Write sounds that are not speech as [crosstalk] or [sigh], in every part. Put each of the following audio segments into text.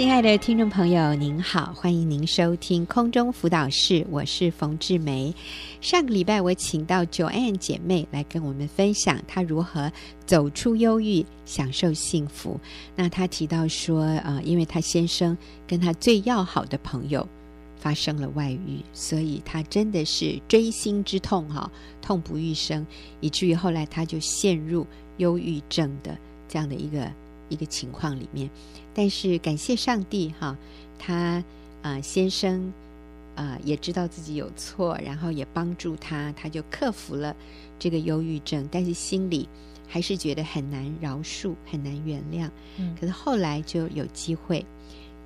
亲爱的听众朋友，您好，欢迎您收听空中辅导室，我是冯志梅。上个礼拜我请到 Joanne 姐妹来跟我们分享她如何走出忧郁，享受幸福。那她提到说，呃，因为她先生跟她最要好的朋友发生了外遇，所以她真的是锥心之痛哈，痛不欲生，以至于后来她就陷入忧郁症的这样的一个。一个情况里面，但是感谢上帝哈，他啊、呃、先生啊、呃、也知道自己有错，然后也帮助他，他就克服了这个忧郁症，但是心里还是觉得很难饶恕，很难原谅。嗯，可是后来就有机会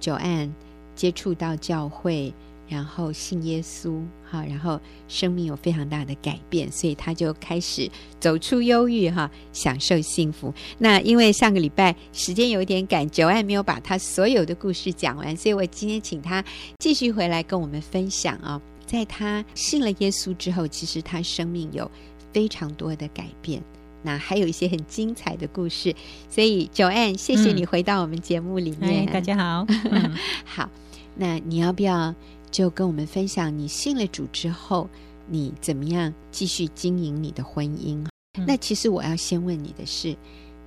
，Joanne 接触到教会。然后信耶稣，哈，然后生命有非常大的改变，所以他就开始走出忧郁，哈，享受幸福。那因为上个礼拜时间有一点赶，Joanne 没有把他所有的故事讲完，所以我今天请他继续回来跟我们分享啊。在他信了耶稣之后，其实他生命有非常多的改变，那还有一些很精彩的故事。所以 Joanne，谢谢你回到我们节目里面。嗯、大家好，嗯、[laughs] 好，那你要不要？就跟我们分享，你信了主之后，你怎么样继续经营你的婚姻？嗯、那其实我要先问你的是，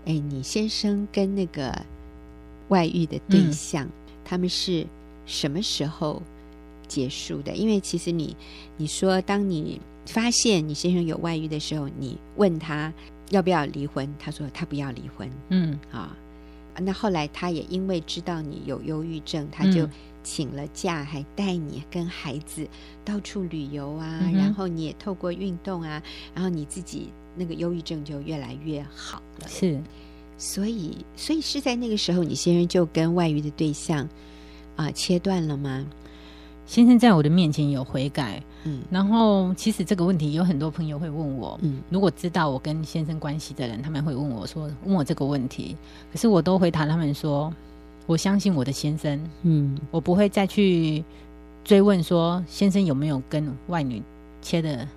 哎，你先生跟那个外遇的对象，嗯、他们是什么时候结束的？因为其实你你说，当你发现你先生有外遇的时候，你问他要不要离婚，他说他不要离婚。嗯，啊，那后来他也因为知道你有忧郁症，他就。请了假，还带你跟孩子到处旅游啊，嗯、然后你也透过运动啊，然后你自己那个忧郁症就越来越好了。是，所以，所以是在那个时候，你先生就跟外遇的对象啊、呃、切断了吗？先生在我的面前有悔改，嗯，然后其实这个问题有很多朋友会问我，嗯，如果知道我跟先生关系的人，他们会问我说，问我这个问题，可是我都回答他们说。我相信我的先生，嗯，我不会再去追问说先生有没有跟外女切的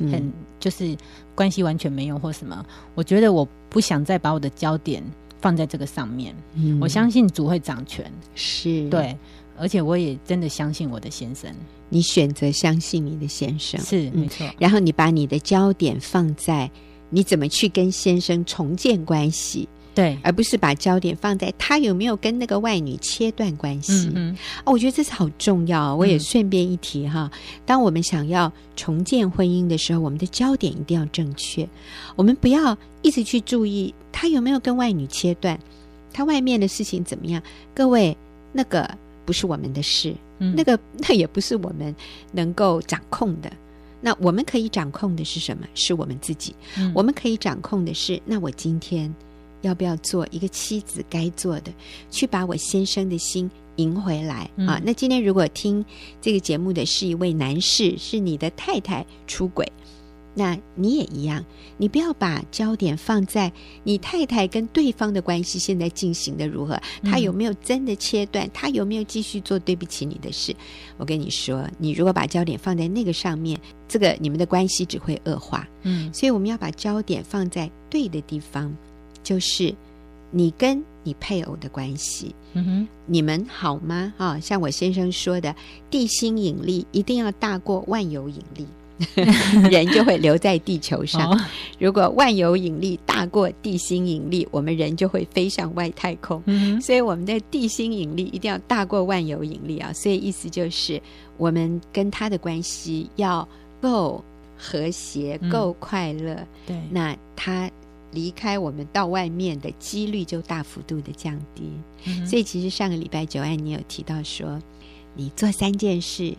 很，嗯、就是关系完全没有或什么。我觉得我不想再把我的焦点放在这个上面。嗯，我相信主会掌权，是对，而且我也真的相信我的先生。你选择相信你的先生是没错，然后你把你的焦点放在你怎么去跟先生重建关系。对，而不是把焦点放在他有没有跟那个外女切断关系。嗯我觉得这是好重要。我也顺便一提哈，嗯、当我们想要重建婚姻的时候，我们的焦点一定要正确。我们不要一直去注意他有没有跟外女切断，他外面的事情怎么样。各位，那个不是我们的事，嗯、那个 [laughs] 那也不是我们能够掌控的。那我们可以掌控的是什么？是我们自己。嗯、我们可以掌控的是，那我今天。要不要做一个妻子该做的，去把我先生的心赢回来、嗯、啊？那今天如果听这个节目的是一位男士，是你的太太出轨，那你也一样，你不要把焦点放在你太太跟对方的关系现在进行的如何，他有没有真的切断，他有没有继续做对不起你的事？我跟你说，你如果把焦点放在那个上面，这个你们的关系只会恶化。嗯，所以我们要把焦点放在对的地方。就是你跟你配偶的关系，嗯哼，你们好吗？啊，像我先生说的，地心引力一定要大过万有引力，[laughs] 人就会留在地球上。哦、如果万有引力大过地心引力，我们人就会飞向外太空。嗯，所以我们的地心引力一定要大过万有引力啊！所以意思就是，我们跟他的关系要够和谐、够快乐。嗯、对，那他。离开我们到外面的几率就大幅度的降低，嗯、所以其实上个礼拜 Joanne 你有提到说，你做三件事，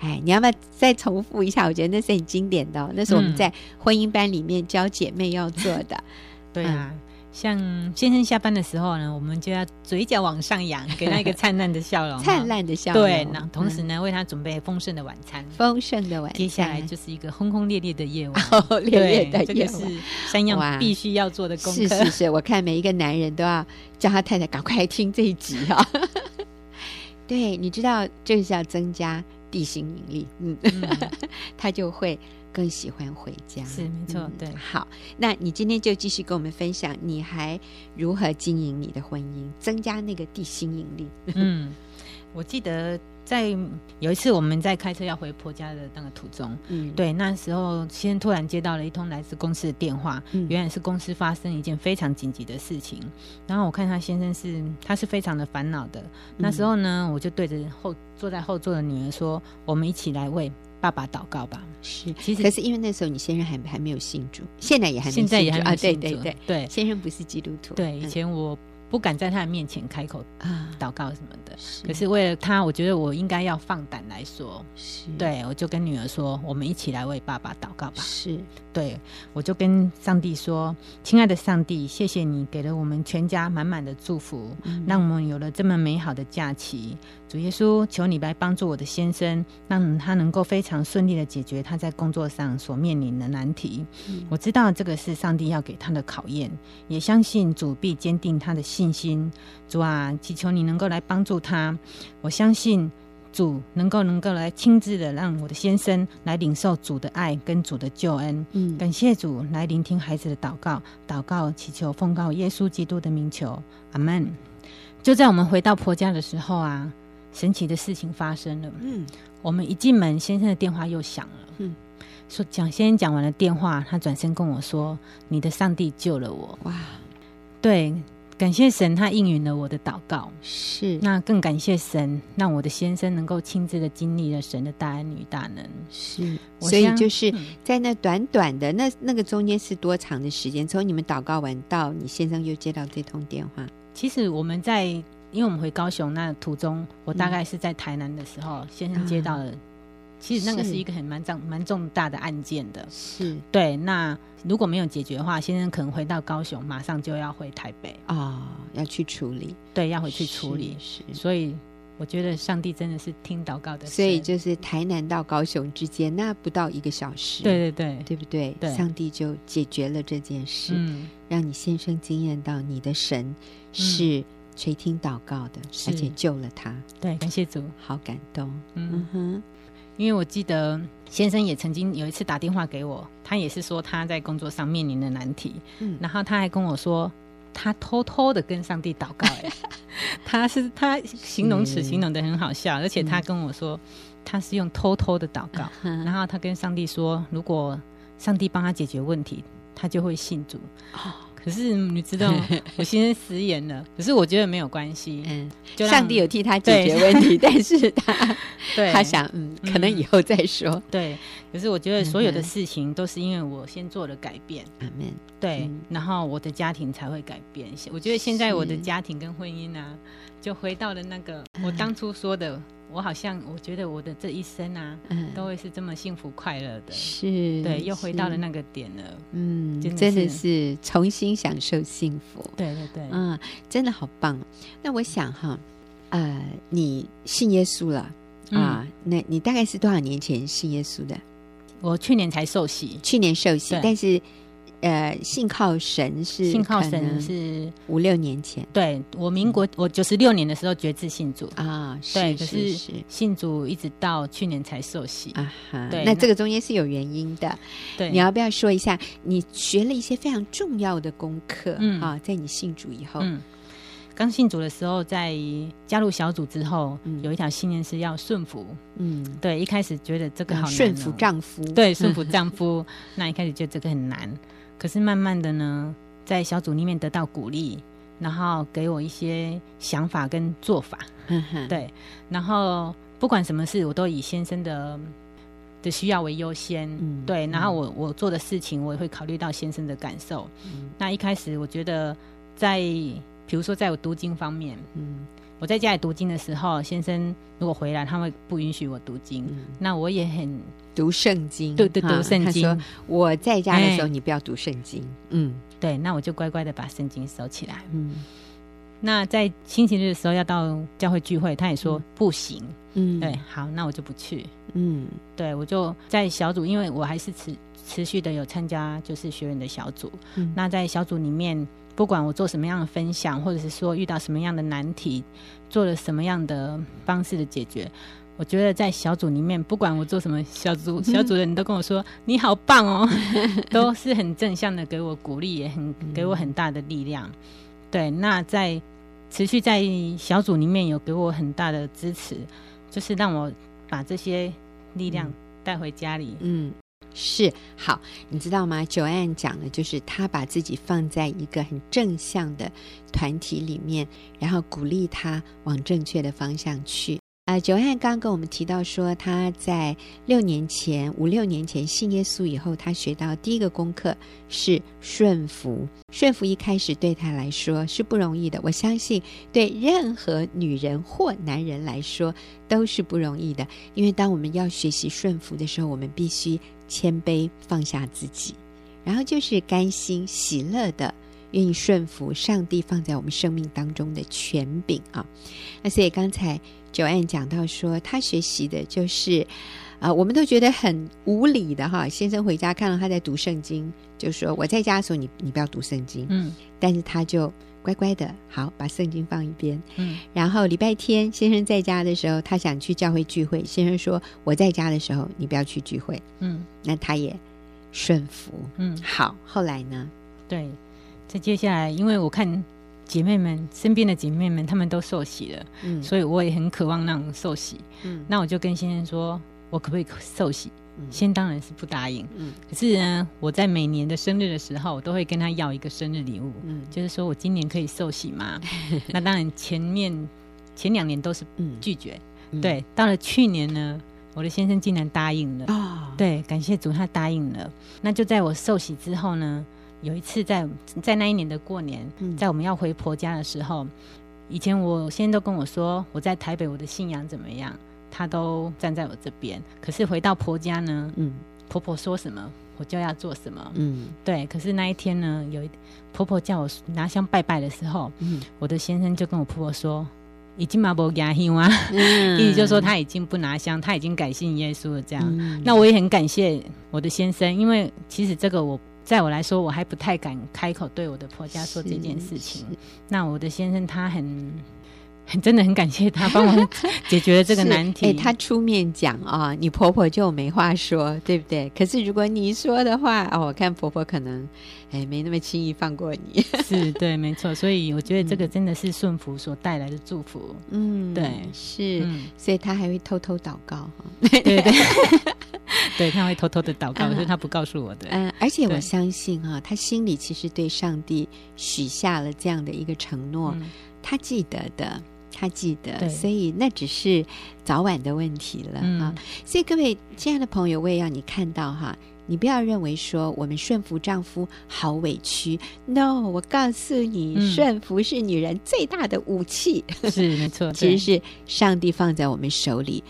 哎，你要不要再重复一下？我觉得那是很经典的、哦，那是我们在婚姻班里面教姐妹要做的，[laughs] 嗯、对啊。像先生下班的时候呢，我们就要嘴角往上扬，[laughs] 给他一个灿烂的笑容。灿烂的笑容。对，那同时呢，嗯、为他准备丰盛的晚餐。丰盛的晚餐。接下来就是一个轰轰烈烈的夜晚。[laughs] 哦、烈烈的夜晚。这个是三样必须要做的功课。是是是，我看每一个男人都要叫他太太赶快来听这一集啊。[laughs] 对，你知道，这是要增加地心引力。嗯，嗯他就会更喜欢回家。是没错，嗯、对。好，那你今天就继续跟我们分享，你还如何经营你的婚姻，增加那个地心引力？[laughs] 嗯，我记得。在有一次我们在开车要回婆家的那个途中，嗯，对，那时候先突然接到了一通来自公司的电话，嗯，原来是公司发生一件非常紧急的事情。然后我看他先生是他是非常的烦恼的。那时候呢，我就对着后坐在后座的女儿说：“我们一起来为爸爸祷告吧。”是，其实可是因为那时候你先生还还没有信主，现在也还没现在也还没信主，对对对。对，先生不是基督徒，对，以前我。不敢在他的面前开口啊祷告什么的，是可是为了他，我觉得我应该要放胆来说。是，对，我就跟女儿说，我们一起来为爸爸祷告吧。是，对，我就跟上帝说，亲爱的上帝，谢谢你给了我们全家满满的祝福，嗯、让我们有了这么美好的假期。主耶稣，求你来帮助我的先生，让他能够非常顺利的解决他在工作上所面临的难题。嗯、我知道这个是上帝要给他的考验，也相信主必坚定他的信心。主啊，祈求你能够来帮助他。我相信主能够能够来亲自的让我的先生来领受主的爱跟主的救恩。嗯，感谢主来聆听孩子的祷告，祷告祈求奉告耶稣基督的名求，阿门。就在我们回到婆家的时候啊。神奇的事情发生了。嗯，我们一进门，先生的电话又响了。嗯，说讲先生讲完了电话，他转身跟我说：“你的上帝救了我。”哇，对，感谢神，他应允了我的祷告。是，那更感谢神，让我的先生能够亲自的经历了神的大恩与大能。是，所以就是在那短短的那那个中间是多长的时间？从你们祷告完到你先生又接到这通电话，其实我们在。因为我们回高雄那途中，我大概是在台南的时候，嗯、先生接到了。其实那个是一个很蛮重蛮重大的案件的，是对。那如果没有解决的话，先生可能回到高雄，马上就要回台北啊、哦，要去处理。对，要回去处理。是，是所以我觉得上帝真的是听祷告的。所以就是台南到高雄之间，那不到一个小时。对对对，对不对？对，上帝就解决了这件事，嗯、让你先生经验到你的神是、嗯。垂听祷告的，而且救了他。对，感谢主，好感动。嗯哼，因为我记得先生也曾经有一次打电话给我，他也是说他在工作上面临的难题。嗯，然后他还跟我说，他偷偷的跟上帝祷告。哎，[laughs] 他是他形容词形容的很好笑，而且他跟我说他是用偷偷的祷告。然后他跟上帝说，如果上帝帮他解决问题，他就会信主。可是你知道，我先生食言了。可是我觉得没有关系，嗯，就上帝有替他解决问题，但是他，[laughs] 对，他想，嗯，可能以后再说。对，可是我觉得所有的事情都是因为我先做了改变，对，然后我的家庭才会改变。我觉得现在我的家庭跟婚姻啊，就回到了那个我当初说的。我好像我觉得我的这一生啊，嗯，都会是这么幸福快乐的，是，对，又回到了那个点了，嗯，真的是重新享受幸福，对对对，嗯，真的好棒。那我想哈，呃，你信耶稣了啊？那你大概是多少年前信耶稣的？我去年才受洗，去年受洗，但是。呃，信靠神是信靠神是五六年前，对，我民国我九十六年的时候决志信主。啊，对，可是信主一直到去年才受洗。啊哈，对，那这个中间是有原因的，对，你要不要说一下？你学了一些非常重要的功课，嗯。啊，在你信主以后，嗯，刚信主的时候，在加入小组之后，有一条信念是要顺服，嗯，对，一开始觉得这个好难，顺服丈夫，对，顺 [laughs] 服丈夫，那一开始觉得这个很难。可是慢慢的呢，在小组里面得到鼓励，然后给我一些想法跟做法，对，然后不管什么事，我都以先生的的需要为优先，嗯，对，然后我我做的事情，我也会考虑到先生的感受。嗯，那一开始我觉得在，在比如说在我读经方面，嗯。我在家里读经的时候，先生如果回来，他会不允许我读经。嗯、那我也很读圣经，对对，读圣经。他说我在家的时候，你不要读圣经。嗯，对，那我就乖乖的把圣经收起来。嗯，那在星期日的时候要到教会聚会，他也说、嗯、不行。嗯，对，好，那我就不去。嗯，对，我就在小组，因为我还是持持续的有参加就是学员的小组。嗯，那在小组里面。不管我做什么样的分享，或者是说遇到什么样的难题，做了什么样的方式的解决，我觉得在小组里面，不管我做什么，小组小组的人都跟我说你好棒哦，[laughs] 都是很正向的给我鼓励，也很给我很大的力量。对，那在持续在小组里面有给我很大的支持，就是让我把这些力量带回家里。嗯。是好，你知道吗？Joanne 讲的就是他把自己放在一个很正向的团体里面，然后鼓励他往正确的方向去。啊，Joanne 刚刚跟我们提到说，他在六年前、五六年前信耶稣以后，他学到第一个功课是顺服。顺服一开始对他来说是不容易的，我相信对任何女人或男人来说都是不容易的。因为当我们要学习顺服的时候，我们必须谦卑放下自己，然后就是甘心喜乐的愿意顺服上帝放在我们生命当中的权柄啊。那所以刚才。Joanne 讲到说，他学习的就是，啊、呃，我们都觉得很无理的哈。先生回家看到他在读圣经，就说：“我在家的时候你，你你不要读圣经。”嗯，但是他就乖乖的，好把圣经放一边。嗯，然后礼拜天先生在家的时候，他想去教会聚会，先生说：“我在家的时候，你不要去聚会。”嗯，那他也顺服。嗯，好，后来呢？对，这接下来，因为我看。姐妹们，身边的姐妹们，她们都受洗了，嗯，所以我也很渴望那种受洗，嗯，那我就跟先生说，我可不可以受洗？嗯，先当然是不答应，嗯，可是呢，我在每年的生日的时候，我都会跟他要一个生日礼物，嗯，就是说我今年可以受洗吗？[laughs] 那当然前面前两年都是拒绝，嗯，对，到了去年呢，我的先生竟然答应了，哦，对，感谢主，他答应了，那就在我受洗之后呢。有一次在在那一年的过年，在我们要回婆家的时候，嗯、以前我先生都跟我说，我在台北我的信仰怎么样，他都站在我这边。可是回到婆家呢，嗯，婆婆说什么我就要做什么，嗯，对。可是那一天呢，有一婆婆叫我拿香拜拜的时候，嗯，我的先生就跟我婆婆说，已经嘛不拿香啊，[laughs] 意思就是说他已经不拿香，他已经改信耶稣了。这样，嗯、那我也很感谢我的先生，因为其实这个我。在我来说，我还不太敢开口对我的婆家说这件事情。那我的先生他很很 [laughs] 真的很感谢他帮我解决了这个 [laughs] 难题。哎、欸，他出面讲啊、哦，你婆婆就没话说，对不对？可是如果你说的话，哦，我看婆婆可能哎没那么轻易放过你。[laughs] 是对，没错。所以我觉得这个真的是顺服所带来的祝福。嗯，对，是。嗯、所以他还会偷偷祷告哈。对对对。对，他会偷偷的祷告，可是他不告诉我的。嗯，而且我相信哈、啊，他心里其实对上帝许下了这样的一个承诺，嗯、他记得的，他记得，所以那只是早晚的问题了啊。所以各位亲爱的朋友，我也要你看到哈，你不要认为说我们顺服丈夫好委屈，no，我告诉你，嗯、顺服是女人最大的武器，是没错，[laughs] 其实是上帝放在我们手里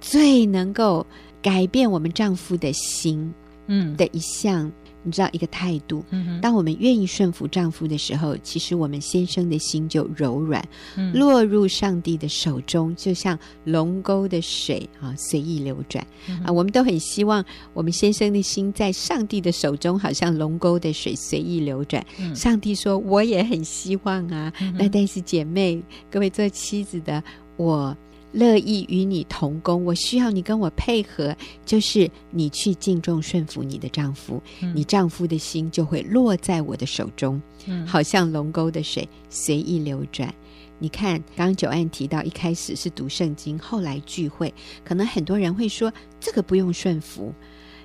最能够。改变我们丈夫的心，嗯，的一项，嗯、你知道一个态度。嗯，当我们愿意顺服丈夫的时候，其实我们先生的心就柔软，嗯、落入上帝的手中，就像龙沟的水啊，随意流转。嗯、啊，我们都很希望我们先生的心在上帝的手中，好像龙沟的水随意流转。嗯、上帝说：“我也很希望啊。嗯”那但是姐妹，各位做妻子的，我。乐意与你同工，我需要你跟我配合，就是你去敬重顺服你的丈夫，嗯、你丈夫的心就会落在我的手中，嗯、好像龙沟的水随意流转。你看，刚刚 Joanne 提到一开始是读圣经，后来聚会，可能很多人会说这个不用顺服。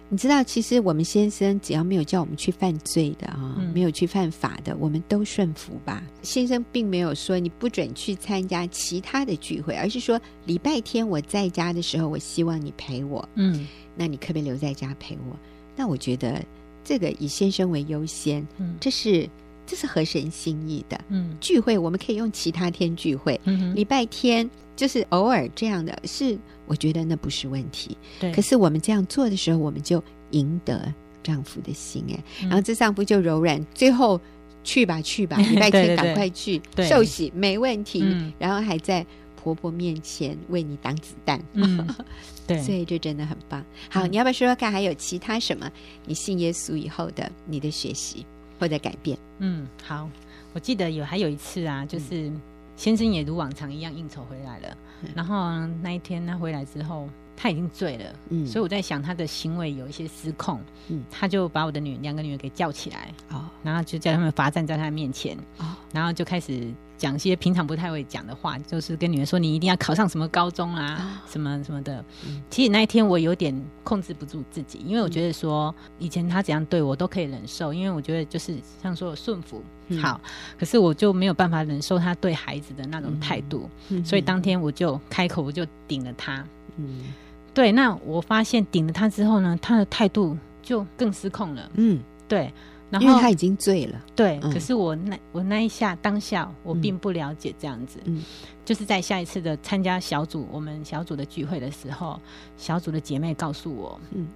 你知道，其实我们先生只要没有叫我们去犯罪的啊，嗯、没有去犯法的，我们都顺服吧。先生并没有说你不准去参加其他的聚会，而是说礼拜天我在家的时候，我希望你陪我。嗯，那你可不可以留在家陪我？那我觉得这个以先生为优先，嗯，这是这是合神心意的。嗯，聚会我们可以用其他天聚会，礼拜天就是偶尔这样的是。我觉得那不是问题，对。可是我们这样做的时候，我们就赢得丈夫的心哎，嗯、然后这丈夫就柔软，最后去吧去吧，[laughs] 礼拜天赶快去受洗没问题，嗯、然后还在婆婆面前为你挡子弹，嗯、[laughs] 对，所以这真的很棒。好，嗯、你要不要说说看，还有其他什么？你信耶稣以后的你的学习或者改变？嗯，好，我记得有还有一次啊，就是。先生也如往常一样应酬回来了。嗯、然后那一天他回来之后，他已经醉了，嗯，所以我在想他的行为有一些失控，嗯，他就把我的女两个女儿给叫起来，哦，然后就叫他们罚站在他面前，哦，然后就开始。讲些平常不太会讲的话，就是跟女儿说：“你一定要考上什么高中啊，什么什么的。”其实那一天我有点控制不住自己，因为我觉得说以前他怎样对我都可以忍受，因为我觉得就是像说顺服好，可是我就没有办法忍受他对孩子的那种态度，所以当天我就开口我就顶了他。嗯，对，那我发现顶了他之后呢，他的态度就更失控了。嗯，对。然后因为他已经醉了，对。嗯、可是我那我那一下当下，我并不了解这样子。嗯，就是在下一次的参加小组，我们小组的聚会的时候，小组的姐妹告诉我，嗯，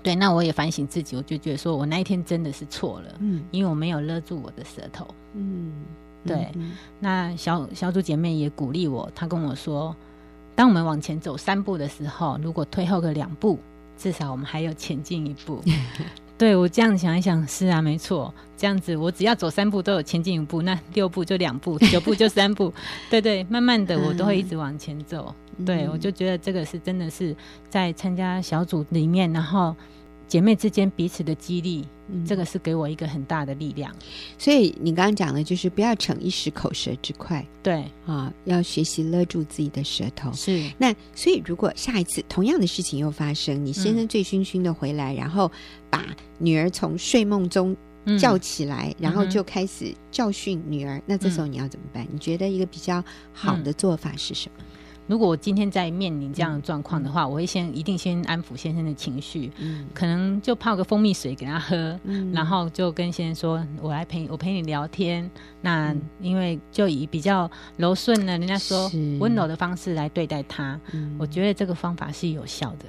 对。那我也反省自己，我就觉得说我那一天真的是错了，嗯，因为我没有勒住我的舌头，嗯，对。嗯、那小小组姐妹也鼓励我，她跟我说，当我们往前走三步的时候，如果退后个两步，至少我们还有前进一步。[laughs] 对，我这样想一想，是啊，没错，这样子我只要走三步都有前进一步，那六步就两步，[laughs] 九步就三步，对对，慢慢的我都会一直往前走。嗯、对，我就觉得这个是真的是在参加小组里面，然后姐妹之间彼此的激励。嗯这个是给我一个很大的力量，所以你刚刚讲的，就是不要逞一时口舌之快，对啊，要学习勒住自己的舌头。是，那所以如果下一次同样的事情又发生，你先生醉醺醺的回来，嗯、然后把女儿从睡梦中叫起来，嗯、然后就开始教训女儿，嗯、那这时候你要怎么办？你觉得一个比较好的做法是什么？如果我今天在面临这样的状况的话，嗯、我会先一定先安抚先生的情绪，嗯，可能就泡个蜂蜜水给他喝，嗯，然后就跟先生说：“我来陪我陪你聊天。”那因为就以比较柔顺的，人家说温柔的方式来对待他，嗯、我觉得这个方法是有效的。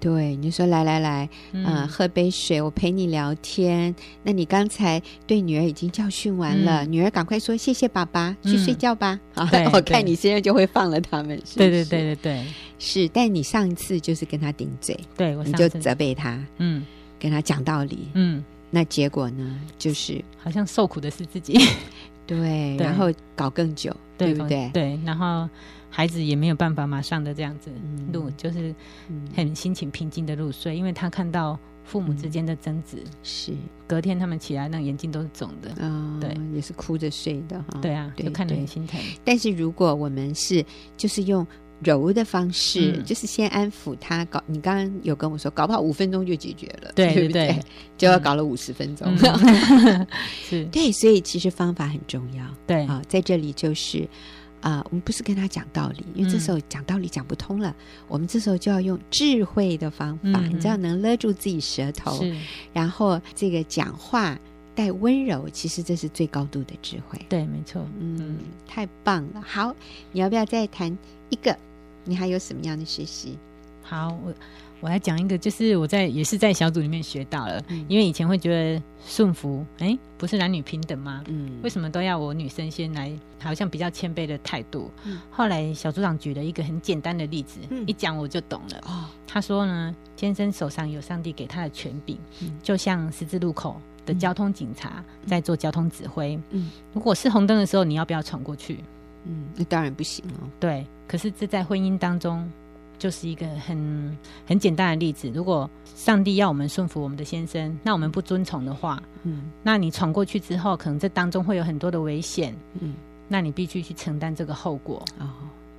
对，你就说来来来，嗯、呃，喝杯水，我陪你聊天。那你刚才对女儿已经教训完了，嗯、女儿赶快说谢谢爸爸，去睡觉吧。好，我看你现在就会放了他们。是是对对对对对，是。但你上一次就是跟他顶嘴，对，我你就责备他，嗯，跟他讲道理，嗯，那结果呢，就是好像受苦的是自己，对，然后搞更久，对，对不对？对，然后。孩子也没有办法马上的这样子入，就是很心情平静的入睡，因为他看到父母之间的争执，是。隔天他们起来那眼睛都是肿的，啊对，也是哭着睡的哈，对啊，就看得很心疼。但是如果我们是就是用柔的方式，就是先安抚他，搞你刚刚有跟我说，搞不好五分钟就解决了，对不对？就要搞了五十分钟，[laughs] 是，对，所以其实方法很重要，对。啊，在这里就是。啊、呃，我们不是跟他讲道理，因为这时候讲道理讲不通了。嗯、我们这时候就要用智慧的方法，嗯、你知道，能勒住自己舌头，然后这个讲话带温柔，其实这是最高度的智慧。对，没错。嗯，嗯太棒了。好，你要不要再谈一个？你还有什么样的学习？好，我。我来讲一个，就是我在也是在小组里面学到了，嗯、因为以前会觉得顺服，哎、欸，不是男女平等吗？嗯，为什么都要我女生先来？好像比较谦卑的态度。嗯、后来小组长举了一个很简单的例子，嗯、一讲我就懂了。哦，他说呢，先生手上有上帝给他的权柄，嗯、就像十字路口的交通警察在做交通指挥。嗯，如果是红灯的时候，你要不要闯过去？嗯，那当然不行哦。对，可是这在婚姻当中。就是一个很很简单的例子。如果上帝要我们顺服我们的先生，那我们不遵从的话，嗯，那你闯过去之后，可能这当中会有很多的危险，嗯，那你必须去承担这个后果。哦，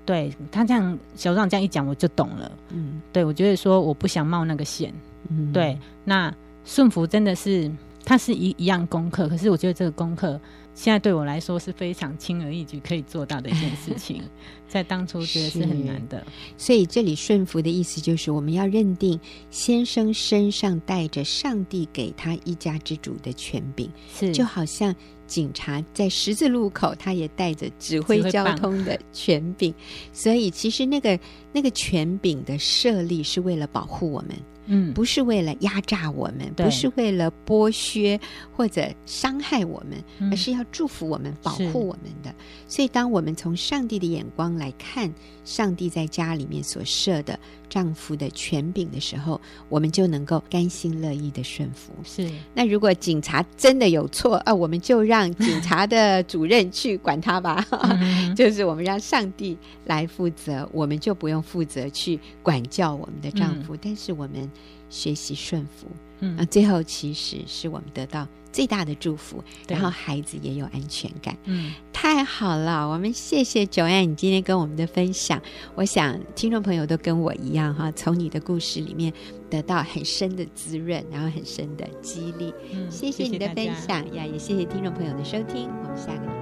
对他这样，小组长这样一讲，我就懂了。嗯，对我觉得说我不想冒那个险。嗯，对，那顺服真的是，它是一一样功课，可是我觉得这个功课。现在对我来说是非常轻而易举可以做到的一件事情，[laughs] 在当初觉得是很难的。所以这里顺服的意思就是，我们要认定先生身上带着上帝给他一家之主的权柄，是就好像警察在十字路口，他也带着指挥交通的权柄。所以其实那个那个权柄的设立是为了保护我们。嗯，不是为了压榨我们，不是为了剥削或者伤害我们，而是要祝福我们、保护我们的。所以，当我们从上帝的眼光来看上帝在家里面所设的丈夫的权柄的时候，我们就能够甘心乐意的顺服。是。那如果警察真的有错啊，我们就让警察的主任去管他吧。[laughs] 就是我们让上帝来负责，我们就不用负责去管教我们的丈夫。嗯、但是我们学习顺服，嗯，啊，最后其实是我们得到最大的祝福，然后孩子也有安全感，嗯，太好了。我们谢谢 Joanne 你今天跟我们的分享。我想听众朋友都跟我一样哈，从你的故事里面得到很深的滋润，然后很深的激励。嗯，谢谢你的分享呀，也谢谢听众朋友的收听。我们下个礼拜。